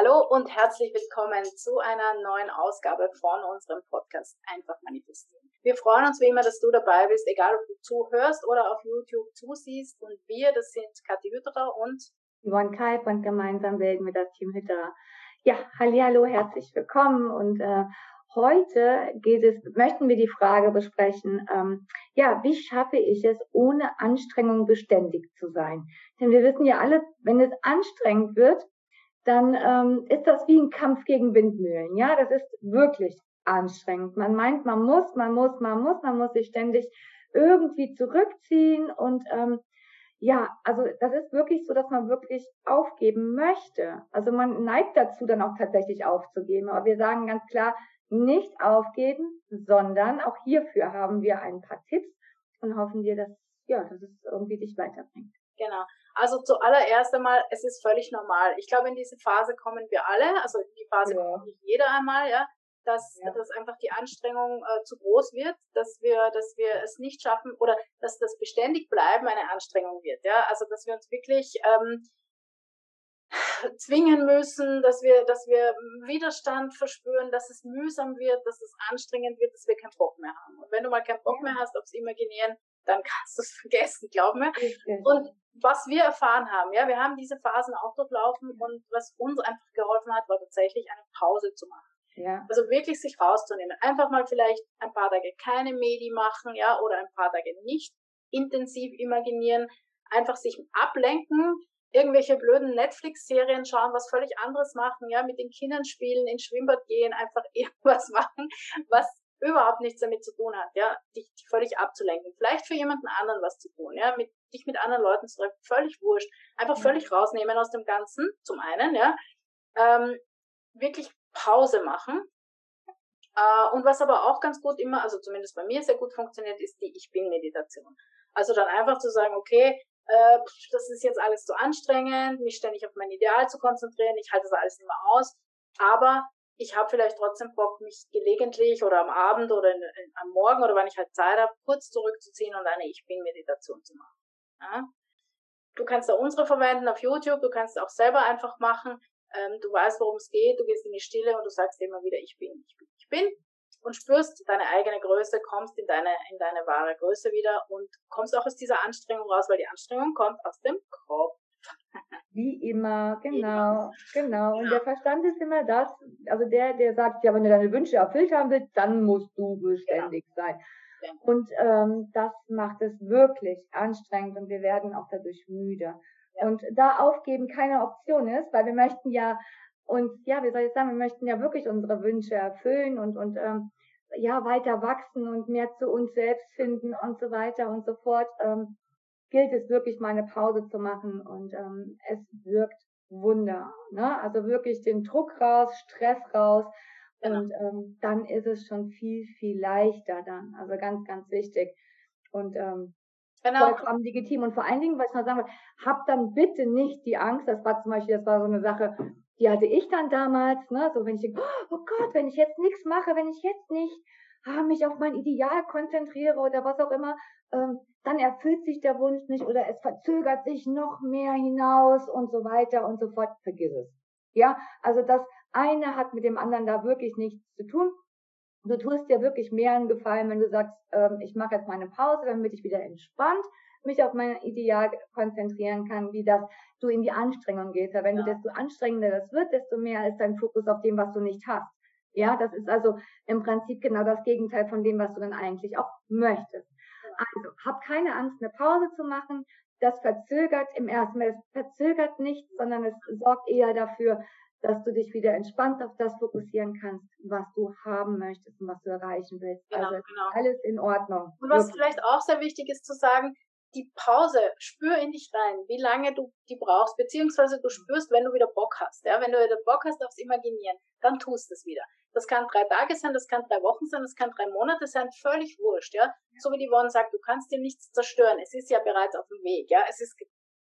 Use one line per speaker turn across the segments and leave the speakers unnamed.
Hallo und herzlich willkommen zu einer neuen Ausgabe von unserem Podcast Einfach manifestieren. Wir freuen uns wie immer, dass du dabei bist, egal ob du zuhörst oder auf YouTube zusiehst. Und wir, das sind Kathi Hütterer und
Yvonne Kalb und gemeinsam bilden wir das Team Hütterer. Ja, hallo, herzlich willkommen und äh, Heute geht es, möchten wir die Frage besprechen, ähm, ja, wie schaffe ich es, ohne Anstrengung beständig zu sein? Denn wir wissen ja alle, wenn es anstrengend wird, dann ähm, ist das wie ein Kampf gegen Windmühlen. Ja, das ist wirklich anstrengend. Man meint, man muss, man muss, man muss, man muss sich ständig irgendwie zurückziehen und ähm, ja, also das ist wirklich so, dass man wirklich aufgeben möchte. Also man neigt dazu, dann auch tatsächlich aufzugeben. Aber wir sagen ganz klar, nicht aufgeben, sondern auch hierfür haben wir ein paar Tipps und hoffen dir, dass, ja, dass es irgendwie dich weiterbringt.
Genau. Also zuallererst einmal, es ist völlig normal. Ich glaube, in diese Phase kommen wir alle, also in die Phase ja. kommt nicht jeder einmal, ja, dass, ja. dass einfach die Anstrengung äh, zu groß wird, dass wir, dass wir es nicht schaffen oder dass das beständig bleiben eine Anstrengung wird, ja. Also dass wir uns wirklich ähm, zwingen müssen, dass wir, dass wir Widerstand verspüren, dass es mühsam wird, dass es anstrengend wird, dass wir keinen Bock mehr haben. Und wenn du mal keinen Bock ja. mehr hast aufs Imaginieren, dann kannst du es vergessen, glaub mir. Und was wir erfahren haben, ja, wir haben diese Phasen auch durchlaufen und was uns einfach geholfen hat, war tatsächlich eine Pause zu machen. Ja. Also wirklich sich rauszunehmen. Einfach mal vielleicht ein paar Tage keine Medi machen, ja, oder ein paar Tage nicht intensiv imaginieren, einfach sich ablenken, irgendwelche blöden Netflix-Serien schauen, was völlig anderes machen, ja, mit den Kindern spielen, ins Schwimmbad gehen, einfach irgendwas machen, was überhaupt nichts damit zu tun hat, ja, dich, dich völlig abzulenken. Vielleicht für jemanden anderen was zu tun, ja, mit, dich mit anderen Leuten zu treffen, völlig wurscht. Einfach völlig rausnehmen aus dem Ganzen, zum einen, ja, ähm, wirklich Pause machen. Äh, und was aber auch ganz gut immer, also zumindest bei mir sehr gut funktioniert, ist die Ich Bin-Meditation. Also dann einfach zu sagen, okay, äh, das ist jetzt alles zu anstrengend, mich ständig auf mein Ideal zu konzentrieren, ich halte das alles nicht mehr aus, aber ich habe vielleicht trotzdem Bock, mich gelegentlich oder am Abend oder in, in, am Morgen oder wann ich halt Zeit habe, kurz zurückzuziehen und eine Ich Bin-Meditation zu machen. Ja? Du kannst da unsere verwenden auf YouTube, du kannst es auch selber einfach machen. Ähm, du weißt, worum es geht, du gehst in die Stille und du sagst immer wieder, ich bin, ich bin, ich bin und spürst deine eigene Größe, kommst in deine, in deine wahre Größe wieder und kommst auch aus dieser Anstrengung raus, weil die Anstrengung kommt aus dem Kopf.
Wie immer, genau, genau. Und der Verstand ist immer das, also der, der sagt, ja, wenn du deine Wünsche erfüllt haben willst, dann musst du beständig genau. sein. Und ähm, das macht es wirklich anstrengend und wir werden auch dadurch müde. Ja. Und da aufgeben keine Option ist, weil wir möchten ja und ja, wie soll ich sagen, wir möchten ja wirklich unsere Wünsche erfüllen und, und ähm, ja, weiter wachsen und mehr zu uns selbst finden und so weiter und so fort, ähm, gilt es wirklich mal eine Pause zu machen und ähm, es wirkt Wunder. Ne? Also wirklich den Druck raus, Stress raus genau. und ähm, dann ist es schon viel, viel leichter dann. Also ganz, ganz wichtig. Und ähm, Genau. vollkommen legitim. Und vor allen Dingen, was ich mal sagen will, hab dann bitte nicht die Angst, das war zum Beispiel, das war so eine Sache, die hatte ich dann damals, ne, so wenn ich denke, oh Gott, wenn ich jetzt nichts mache, wenn ich jetzt nicht ah, mich auf mein Ideal konzentriere oder was auch immer, ähm, dann erfüllt sich der Wunsch nicht oder es verzögert sich noch mehr hinaus und so weiter und so fort. Vergiss es. Ja, also das eine hat mit dem anderen da wirklich nichts zu tun. Du tust dir wirklich mehr einen Gefallen, wenn du sagst, ähm, ich mache jetzt meine Pause, damit ich wieder entspannt mich auf mein Ideal konzentrieren kann, wie das du in die Anstrengung gehst. Weil wenn ja. du desto anstrengender das wird, desto mehr ist dein Fokus auf dem, was du nicht hast. Ja, das ist also im Prinzip genau das Gegenteil von dem, was du dann eigentlich auch möchtest. Also, hab keine Angst, eine Pause zu machen. Das verzögert im ersten Mal, es verzögert nichts, sondern es sorgt eher dafür, dass du dich wieder entspannt auf das fokussieren kannst, was du haben möchtest und was du erreichen willst. Genau, also genau. alles in Ordnung.
Und was Wirklich. vielleicht auch sehr wichtig ist zu sagen, die Pause, spür in dich rein, wie lange du die brauchst, beziehungsweise du spürst, wenn du wieder Bock hast. Ja, wenn du wieder Bock hast aufs Imaginieren, dann tust es wieder. Das kann drei Tage sein, das kann drei Wochen sein, das kann drei Monate sein, völlig wurscht. Ja, so wie die Yvonne sagt, du kannst dir nichts zerstören. Es ist ja bereits auf dem Weg. Ja, es ist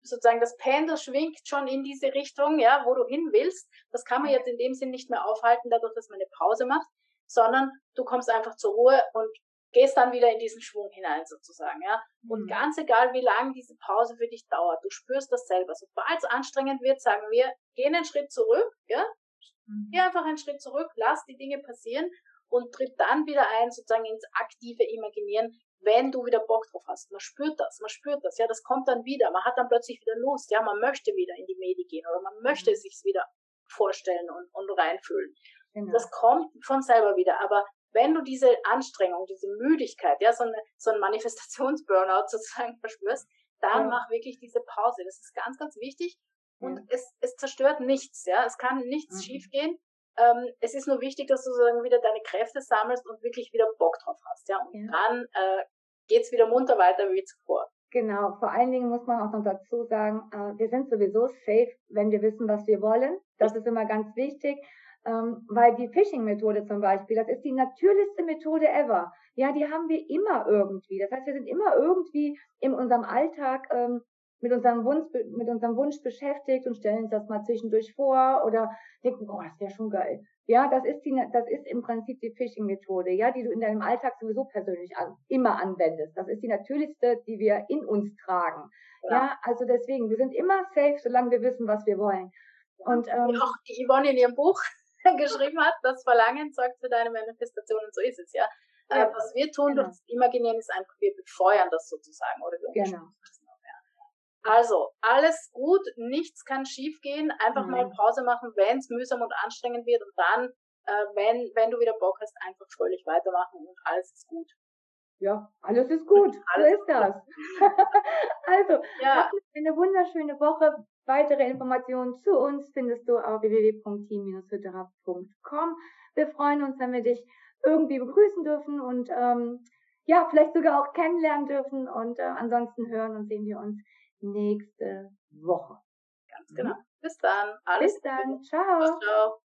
sozusagen das Pendel schwingt schon in diese Richtung, ja, wo du hin willst. Das kann man jetzt in dem Sinn nicht mehr aufhalten, dadurch, dass man eine Pause macht, sondern du kommst einfach zur Ruhe und gehst dann wieder in diesen Schwung hinein sozusagen, ja. Und mhm. ganz egal, wie lange diese Pause für dich dauert, du spürst das selber. Sobald es anstrengend wird, sagen wir, geh einen Schritt zurück, ja, Mhm. Geh einfach einen Schritt zurück, lass die Dinge passieren und tritt dann wieder ein, sozusagen ins aktive Imaginieren, wenn du wieder Bock drauf hast. Man spürt das, man spürt das, ja, das kommt dann wieder. Man hat dann plötzlich wieder Lust, ja, man möchte wieder in die Medi gehen oder man möchte mhm. sich wieder vorstellen und, und reinfühlen. Genau. Das kommt von selber wieder, aber wenn du diese Anstrengung, diese Müdigkeit, ja, so, eine, so ein Manifestationsburnout sozusagen verspürst, dann ja. mach wirklich diese Pause. Das ist ganz, ganz wichtig. Und ja. es, es zerstört nichts, ja. Es kann nichts mhm. schiefgehen. Ähm, es ist nur wichtig, dass du sozusagen wieder deine Kräfte sammelst und wirklich wieder Bock drauf hast, ja. Und ja. dann äh, geht's wieder munter weiter wie zuvor.
Genau, vor allen Dingen muss man auch noch dazu sagen, äh, wir sind sowieso safe, wenn wir wissen, was wir wollen. Das ist immer ganz wichtig. Ähm, weil die Phishing-Methode zum Beispiel, das ist die natürlichste Methode ever. Ja, die haben wir immer irgendwie. Das heißt, wir sind immer irgendwie in unserem Alltag ähm, mit unserem Wunsch, mit unserem Wunsch beschäftigt und stellen uns das mal zwischendurch vor oder denken, oh, das wäre schon geil. Ja, das ist die, das ist im Prinzip die Phishing-Methode, ja, die du in deinem Alltag sowieso persönlich an, immer anwendest. Das ist die natürlichste, die wir in uns tragen. Ja. ja, also deswegen, wir sind immer safe, solange wir wissen, was wir wollen.
Und ähm, auch die Yvonne in ihrem Buch geschrieben hat, das Verlangen sorgt für deine Manifestation und so ist es, ja. Äh, ja was wir tun genau. durch das Imaginieren ist einfach, wir befeuern das sozusagen oder wir genau. Also, alles gut, nichts kann schiefgehen, einfach mhm. mal Pause machen, wenn es mühsam und anstrengend wird und dann, äh, wenn, wenn du wieder Bock hast, einfach fröhlich weitermachen und alles ist gut.
Ja, alles ist gut. Alles so ist das. also, ja. eine wunderschöne Woche. Weitere Informationen zu uns findest du auf www.team-hütterer.com. Wir freuen uns, wenn wir dich irgendwie begrüßen dürfen und ähm, ja, vielleicht sogar auch kennenlernen dürfen. Und äh, ansonsten hören und sehen wir uns nächste Woche.
Ganz genau. Bis dann. Alles
Bis dann. Ciao. Ciao.